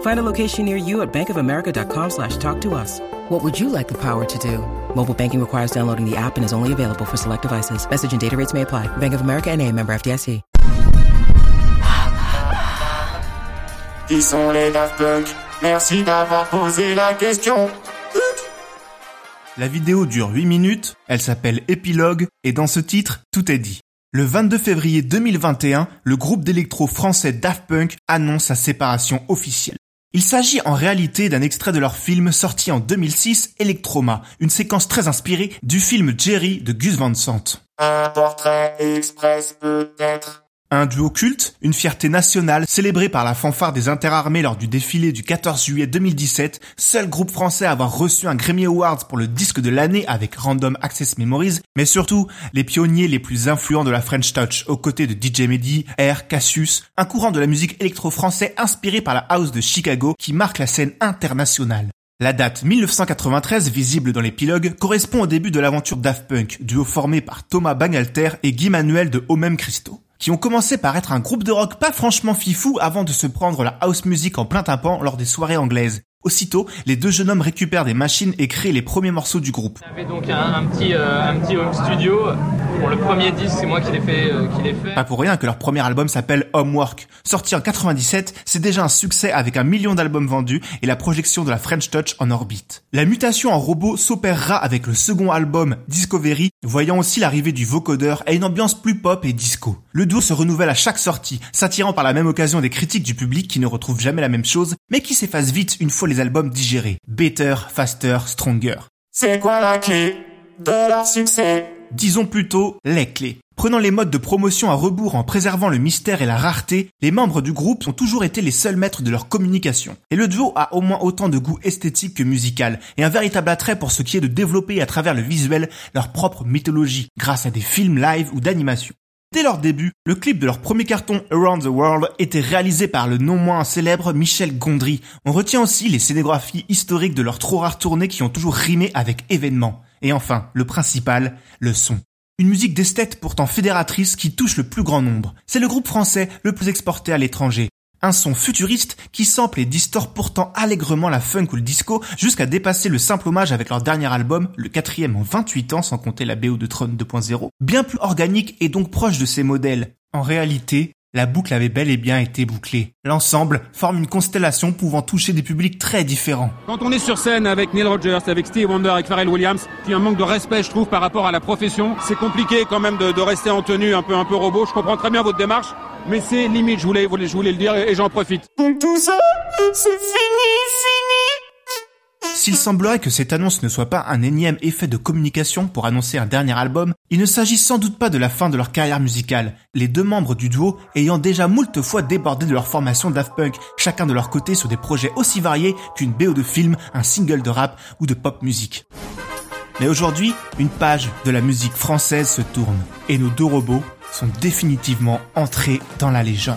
Find a location near you at bankofamerica.com slash talk to us. What would you like the power to do? Mobile banking requires downloading the app and is only available for select devices. Message and data rates may apply. Bank of America and a member FDIC. Qui sont les Daft Punk? Merci d'avoir posé la question. La vidéo dure 8 minutes, elle s'appelle Épilogue, et dans ce titre, tout est dit. Le 22 février 2021, le groupe d'électro français Daft Punk annonce sa séparation officielle. Il s'agit en réalité d'un extrait de leur film sorti en 2006, Electroma, une séquence très inspirée du film Jerry de Gus Van Sant. Un portrait express peut-être. Un duo culte, une fierté nationale, célébrée par la fanfare des interarmées lors du défilé du 14 juillet 2017, seul groupe français à avoir reçu un Grammy Awards pour le disque de l'année avec Random Access Memories, mais surtout les pionniers les plus influents de la French Touch, aux côtés de DJ Mehdi, Air, Cassius, un courant de la musique électro-français inspiré par la house de Chicago qui marque la scène internationale. La date 1993 visible dans l'épilogue correspond au début de l'aventure Daft Punk, duo formé par Thomas Bangalter et Guy Manuel de Homem Christo qui ont commencé par être un groupe de rock pas franchement fifou avant de se prendre la house music en plein tympan lors des soirées anglaises. Aussitôt, les deux jeunes hommes récupèrent des machines et créent les premiers morceaux du groupe. On avait donc un, petit, euh, studio. Pour le premier disque, c'est moi qui l'ai fait, euh, qui l'ai fait. Pas pour rien que leur premier album s'appelle Homework. Sorti en 97, c'est déjà un succès avec un million d'albums vendus et la projection de la French Touch en orbite. La mutation en robot s'opérera avec le second album Discovery, voyant aussi l'arrivée du vocodeur à une ambiance plus pop et disco. Le duo se renouvelle à chaque sortie, s'attirant par la même occasion des critiques du public qui ne retrouvent jamais la même chose, mais qui s'effacent vite une fois les albums digérés. Better, Faster, Stronger. C'est quoi la clé de leur succès? Disons plutôt les clés. Prenant les modes de promotion à rebours en préservant le mystère et la rareté, les membres du groupe ont toujours été les seuls maîtres de leur communication. Et le duo a au moins autant de goût esthétique que musical, et un véritable attrait pour ce qui est de développer à travers le visuel leur propre mythologie, grâce à des films live ou d'animation. Dès leur début, le clip de leur premier carton Around the World était réalisé par le non moins célèbre Michel Gondry. On retient aussi les scénographies historiques de leurs trop rares tournées qui ont toujours rimé avec événements. Et enfin, le principal, le son. Une musique d'esthète pourtant fédératrice qui touche le plus grand nombre. C'est le groupe français le plus exporté à l'étranger. Un son futuriste qui sample et distord pourtant allègrement la funk ou le disco jusqu'à dépasser le simple hommage avec leur dernier album, le quatrième en 28 ans sans compter la BO de Tron 2.0, bien plus organique et donc proche de ses modèles. En réalité, la boucle avait bel et bien été bouclée. L'ensemble forme une constellation pouvant toucher des publics très différents. Quand on est sur scène avec Neil Rogers, avec Steve Wonder, avec Pharrell Williams, il y a un manque de respect, je trouve, par rapport à la profession. C'est compliqué quand même de, de rester en tenue un peu, un peu robot. Je comprends très bien votre démarche, mais c'est limite. Je voulais, je voulais le dire et, et j'en profite. Donc tout ça, c'est fini, fini S'il semblerait que cette annonce ne soit pas un énième effet de communication pour annoncer un dernier album, il ne s'agit sans doute pas de la fin de leur carrière musicale, les deux membres du duo ayant déjà moult fois débordé de leur formation Daft Punk, chacun de leur côté sur des projets aussi variés qu'une BO de film, un single de rap ou de pop musique. Mais aujourd'hui, une page de la musique française se tourne, et nos deux robots sont définitivement entrés dans la légende.